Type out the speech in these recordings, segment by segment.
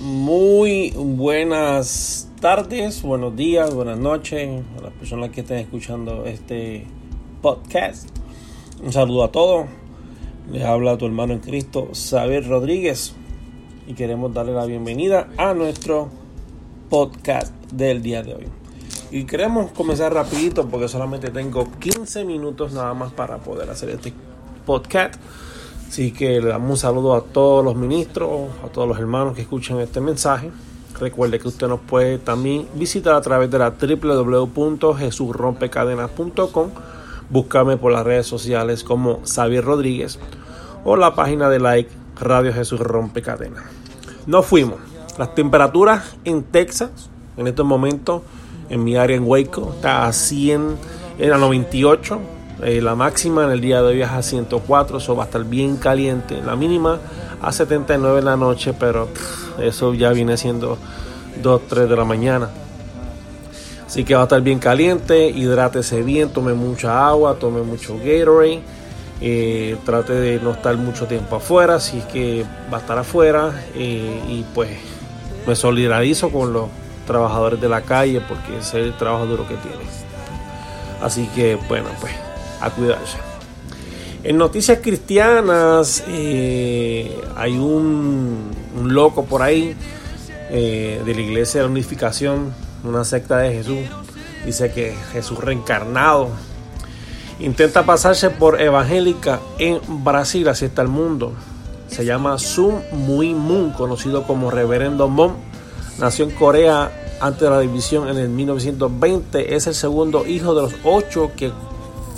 Muy buenas tardes, buenos días, buenas noches a las personas que estén escuchando este podcast. Un saludo a todos. Les habla tu hermano en Cristo, Xavier Rodríguez. Y queremos darle la bienvenida a nuestro podcast del día de hoy. Y queremos comenzar rapidito porque solamente tengo 15 minutos nada más para poder hacer este podcast. Así que le damos un saludo a todos los ministros, a todos los hermanos que escuchan este mensaje. Recuerde que usted nos puede también visitar a través de la www.jesusrompecadenas.com. Búscame por las redes sociales como Xavier Rodríguez o la página de like Radio Jesús Rompecadenas. Nos fuimos. Las temperaturas en Texas en estos momentos en mi área en Waco está a 100, era 98 eh, la máxima en el día de hoy es a 104, eso va a estar bien caliente. La mínima a 79 en la noche, pero eso ya viene siendo 2, 3 de la mañana. Así que va a estar bien caliente, hidrátese bien, tome mucha agua, tome mucho Gatorade. Eh, trate de no estar mucho tiempo afuera, si es que va a estar afuera. Eh, y pues me solidarizo con los trabajadores de la calle porque ese es el trabajo duro que tienen. Así que bueno, pues a cuidarse. En noticias cristianas eh, hay un, loco por ahí eh, de la iglesia de la unificación, una secta de Jesús. Dice que Jesús reencarnado intenta pasarse por evangélica en Brasil, así está el mundo. Se llama Sun Muy Moon, conocido como Reverendo Mon. Nació en Corea antes de la división en el 1920. Es el segundo hijo de los ocho que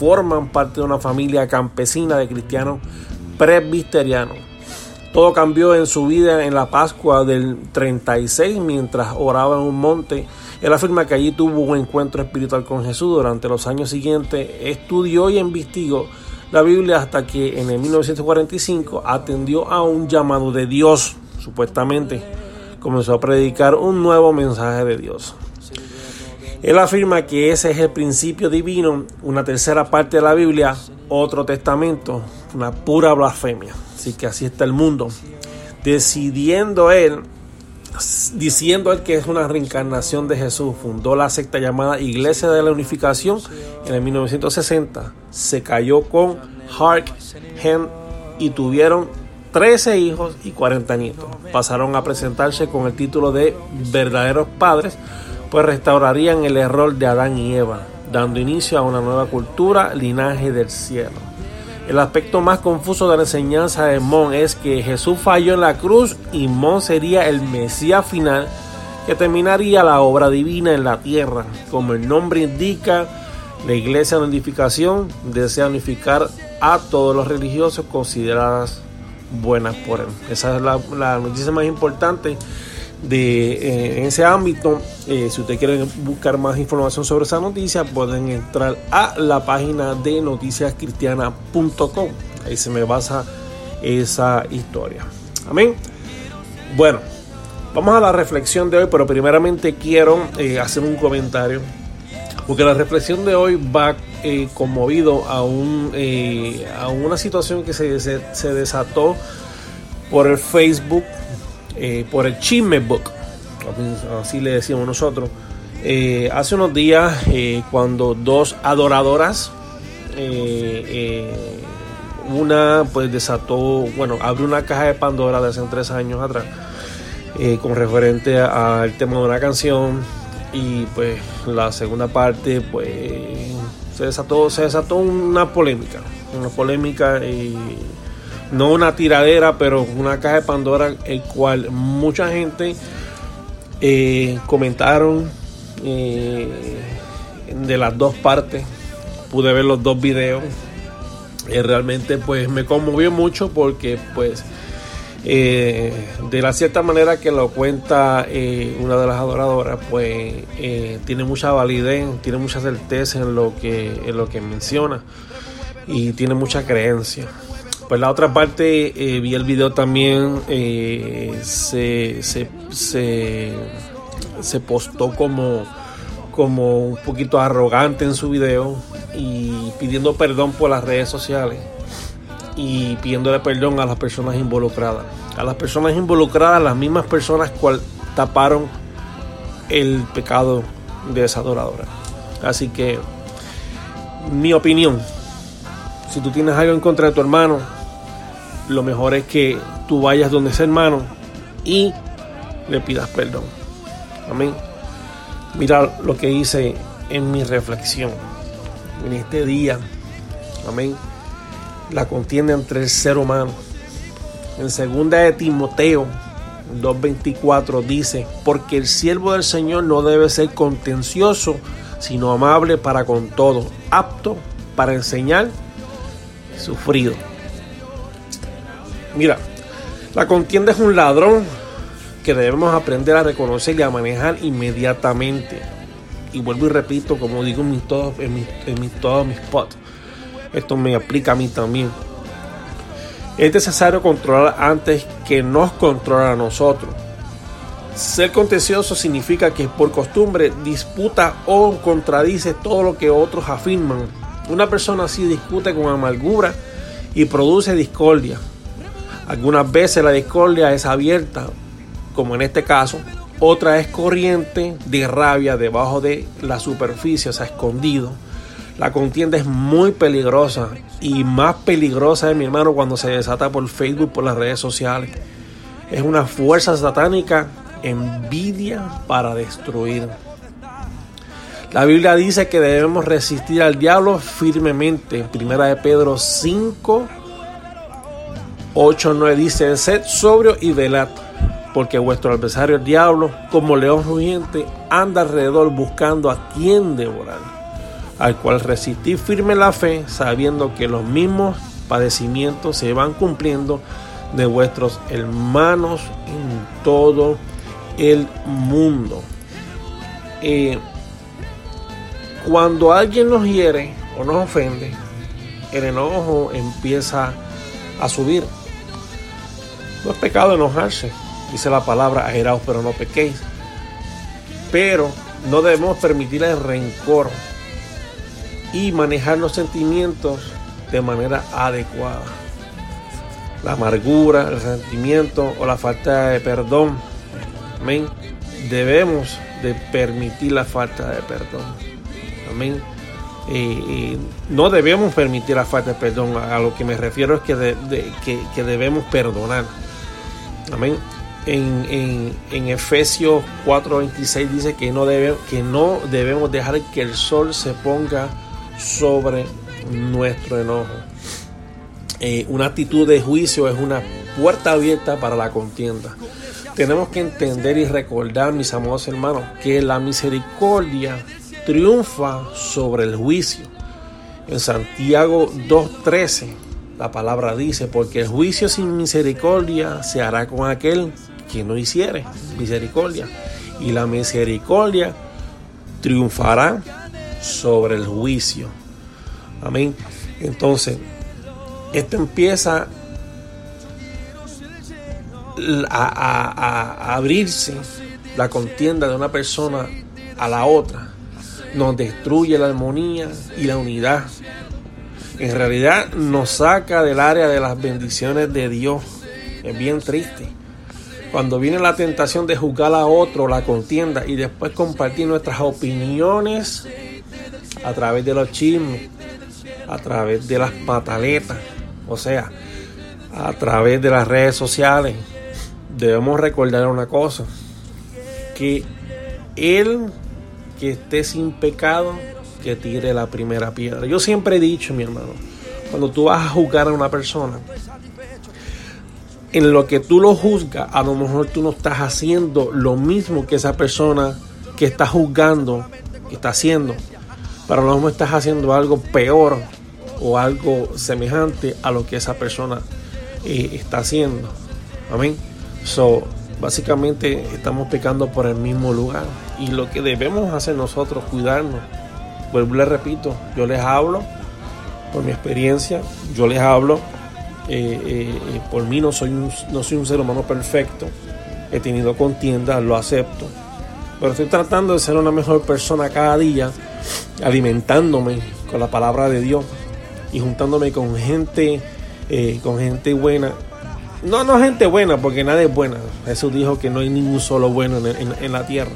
forman parte de una familia campesina de cristianos presbiterianos. Todo cambió en su vida en la Pascua del 36 mientras oraba en un monte. Él afirma que allí tuvo un encuentro espiritual con Jesús. Durante los años siguientes estudió y investigó la Biblia hasta que en el 1945 atendió a un llamado de Dios, supuestamente. Comenzó a predicar un nuevo mensaje de Dios. Él afirma que ese es el principio divino, una tercera parte de la Biblia, otro testamento, una pura blasfemia. Así que así está el mundo. Decidiendo él, diciendo él que es una reencarnación de Jesús, fundó la secta llamada Iglesia de la Unificación en el 1960. Se cayó con Hark Hen y tuvieron 13 hijos y 40 nietos. Pasaron a presentarse con el título de verdaderos padres pues restaurarían el error de Adán y Eva, dando inicio a una nueva cultura, linaje del cielo. El aspecto más confuso de la enseñanza de Mon es que Jesús falló en la cruz y Mon sería el Mesías final que terminaría la obra divina en la tierra. Como el nombre indica, la iglesia de unificación desea unificar a todos los religiosos consideradas buenas por él. Esa es la noticia más importante de eh, en ese ámbito. Eh, si ustedes quieren buscar más información sobre esa noticia, pueden entrar a la página de noticiascristiana.com. Ahí se me basa esa historia. Amén. Bueno, vamos a la reflexión de hoy, pero primeramente quiero eh, hacer un comentario. Porque la reflexión de hoy va conmovido a, un, a una situación que se, se desató por el Facebook eh, por el Chisme Book, así le decimos nosotros. Eh, hace unos días, eh, cuando dos adoradoras, una pues desató, bueno, abrió una caja de Pandora de hace tres años atrás, con referente al tema de una canción, y pues la segunda parte, pues se desató, se desató una polémica, una polémica y no una tiradera, pero una caja de Pandora, el cual mucha gente eh, comentaron eh, de las dos partes. Pude ver los dos videos. Eh, realmente pues me conmovió mucho porque pues de la cierta manera que lo cuenta una de las adoradoras pues tiene mucha validez, tiene mucha certeza en lo que, en lo que menciona y tiene mucha creencia. Pues la otra parte, eh, vi el video también, eh, se, se, se, postó como, como un poquito arrogante en su video y pidiendo perdón por las redes sociales. y pidiéndole perdón a las personas involucradas. A las personas involucradas, las mismas personas cual taparon el pecado de esa adoradora. Así que, mi opinión, si tú tienes algo en contra de tu hermano, lo mejor es que tú vayas donde ese hermano y le pidas perdón. Amén. Mira lo que hice en mi reflexión en este día. Amén. La contienda entre el ser humano. En segunda de Timoteo 2.24 dice, porque el siervo del Señor no debe ser contencioso, sino amable para con todo, apto para enseñar, sufrido. Mira, la contienda es un ladrón que debemos aprender a reconocer y a manejar inmediatamente. Y vuelvo y repito, como digo en, todos, en, todos mis spots, esto me aplica a mí también. Es necesario controlar antes que nos controle a nosotros. Ser contencioso significa que por costumbre disputa o contradice todo lo que otros afirman. Una persona así discute con amargura y produce discordia. Algunas veces la discordia es abierta, como en este caso, otra es corriente de rabia debajo de la superficie, o sea, escondido. La contienda es muy peligrosa y más peligrosa de mi hermano cuando se desata por Facebook, por las redes sociales. Es una fuerza satánica, envidia para destruir. La Biblia dice que debemos resistir al diablo firmemente. Primera de Pedro 5, 8, 9 dice, sed sobrio y velad, porque vuestro adversario el diablo, como león rugiente, anda alrededor buscando a quien devorar, al cual resistir firme la fe, sabiendo que los mismos padecimientos se van cumpliendo de vuestros hermanos en todo el mundo. Eh, cuando alguien nos hiere o nos ofende, el enojo empieza a subir. No es pecado enojarse, dice la palabra, airaos pero no pequéis. Pero no debemos permitir el rencor y manejar los sentimientos de manera adecuada. La amargura, el sentimiento o la falta de perdón. Amén. Debemos de permitir la falta de perdón. Amén. Y, no debemos permitir la falta de perdón. A lo que me refiero es que, que debemos perdonar. Amén. En, en, Efesios 4:26 dice que no, debe, que no debemos dejar que el sol se ponga sobre nuestro enojo. Eh, una actitud de juicio es una puerta abierta para la contienda. Tenemos que entender y recordar, mis amados hermanos, que la misericordia triunfa sobre el juicio. En Santiago 2.13 la palabra dice, porque el juicio sin misericordia se hará con aquel que no hiciere misericordia. Y la misericordia triunfará sobre el juicio. Amén. Entonces, esto empieza a, abrirse la contienda de una persona a la otra. Nos destruye la armonía y la unidad en realidad nos saca del área de las bendiciones de Dios. Es bien triste. Cuando viene la tentación de juzgar a otro, la contienda y después compartir nuestras opiniones a través de los chismes, a través de las pataletas, o sea, a través de las redes sociales, debemos recordar una cosa, que Él que esté sin pecado que tire la primera piedra. Yo siempre he dicho, mi hermano, cuando tú vas a juzgar a una persona, en lo que tú lo juzgas, a lo mejor tú no estás haciendo lo mismo que esa persona que está juzgando está haciendo. Pero a lo mejor estás haciendo algo peor o algo semejante a lo que esa persona eh, está haciendo. Amén. So, básicamente estamos pecando por el mismo lugar. Y lo que debemos hacer nosotros, cuidarnos vuelvo les repito, yo les hablo por mi experiencia, yo les hablo, eh, eh, eh, por mí no soy, un, no soy un ser humano perfecto, he tenido contiendas, lo acepto, pero estoy tratando de ser una mejor persona cada día, alimentándome con la palabra de Dios y juntándome con gente con gente buena. No, no gente buena, porque nadie es buena. Jesús dijo que no hay ningún solo bueno en, la tierra.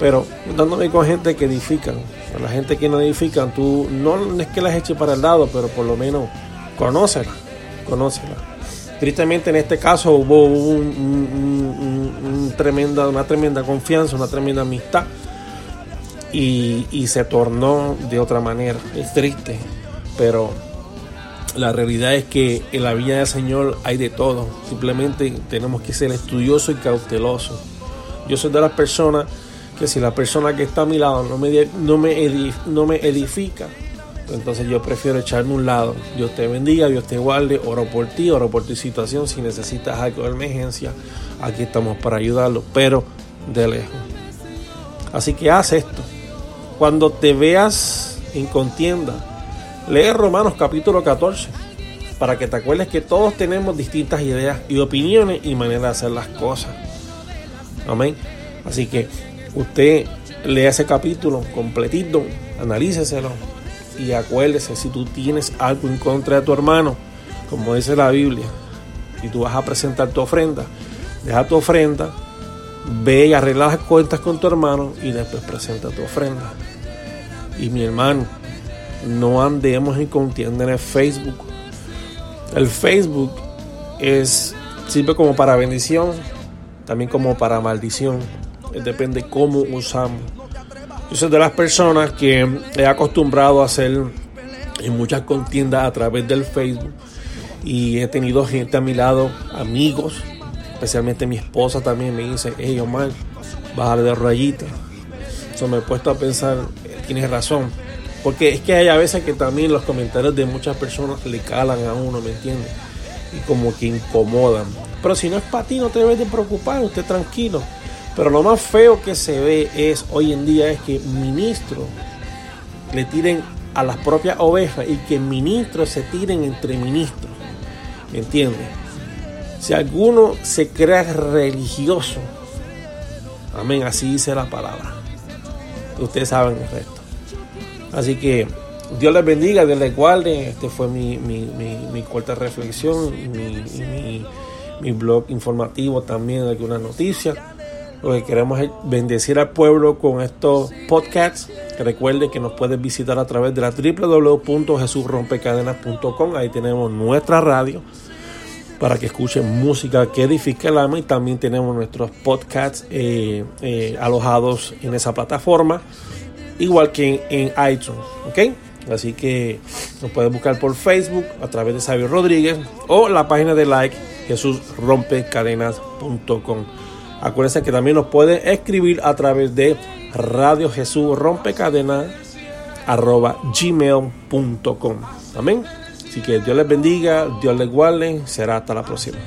Pero dándome con gente que edifican. A la gente que no edifican, tú no es que las eche para el lado, pero por lo menos conócela. Conócela. Tristemente en este caso hubo un, una tremenda confianza, una tremenda amistad y, se tornó de otra manera. Es triste, pero la realidad es que en la vida del Señor hay de todo. Simplemente tenemos que ser estudiosos y cautelosos. Yo soy de las personas que si la persona que está a mi lado no me, no me, no me edifica, entonces yo prefiero echarme un lado. Dios te bendiga, Dios te guarde, oro por ti, oro por tu situación. Si necesitas algo de emergencia, aquí estamos para ayudarlo, pero de lejos. Así que haz esto. Cuando te veas en contienda, lee Romanos capítulo 14 para que te acuerdes que todos tenemos distintas ideas y opiniones y maneras de hacer las cosas. Amén. Así que usted lea ese capítulo completito, analíceselo y acuérdese, si tú tienes algo en contra de tu hermano, como dice la Biblia, y tú vas a presentar tu ofrenda, deja tu ofrenda, ve y arregla las cuentas con tu hermano y después presenta tu ofrenda. Y mi hermano, no andemos en contienda en el Facebook. El Facebook es sirve como para bendición, también como para maldición. Depende cómo usamos. Yo soy de las personas que he acostumbrado a hacer en muchas contiendas a través del Facebook y he tenido gente a mi lado, amigos, especialmente mi esposa también me dice, hey Omar, bájale de rayita. Eso me he puesto a pensar, tienes razón. Porque es que hay a veces que también los comentarios de muchas personas le calan a uno, ¿me entiendes? Y como que incomodan. Pero si no es para ti, no te debes de preocupar, usted tranquilo. Pero lo más feo que se ve es hoy en día es que ministros le tiren a las propias ovejas y que ministros se tiren entre ministros. ¿Me entiendes? Si alguno se crea religioso, amén, así dice la palabra. Ustedes saben el resto. Así que Dios les bendiga, Dios les guarde. Este fue mi, mi, mi, corta reflexión, mi, mi blog informativo también, algunas noticias. Lo que queremos es bendecir al pueblo con estos podcasts. Recuerde que nos puedes visitar a través de la www.jesusrompecadenas.com. Ahí tenemos nuestra radio para que escuchen música que edifique el alma y también tenemos nuestros podcasts eh, eh, alojados en esa plataforma, igual que en, iTunes. ¿ok? Así que nos puedes buscar por Facebook a través de Sabio Rodríguez o la página de like jesusrompecadenas.com. Acuérdense que también nos pueden escribir a través de Radio Jesús Rompecadena arroba gmail.com. Amén. Así que Dios les bendiga, Dios les guarde. Será hasta la próxima.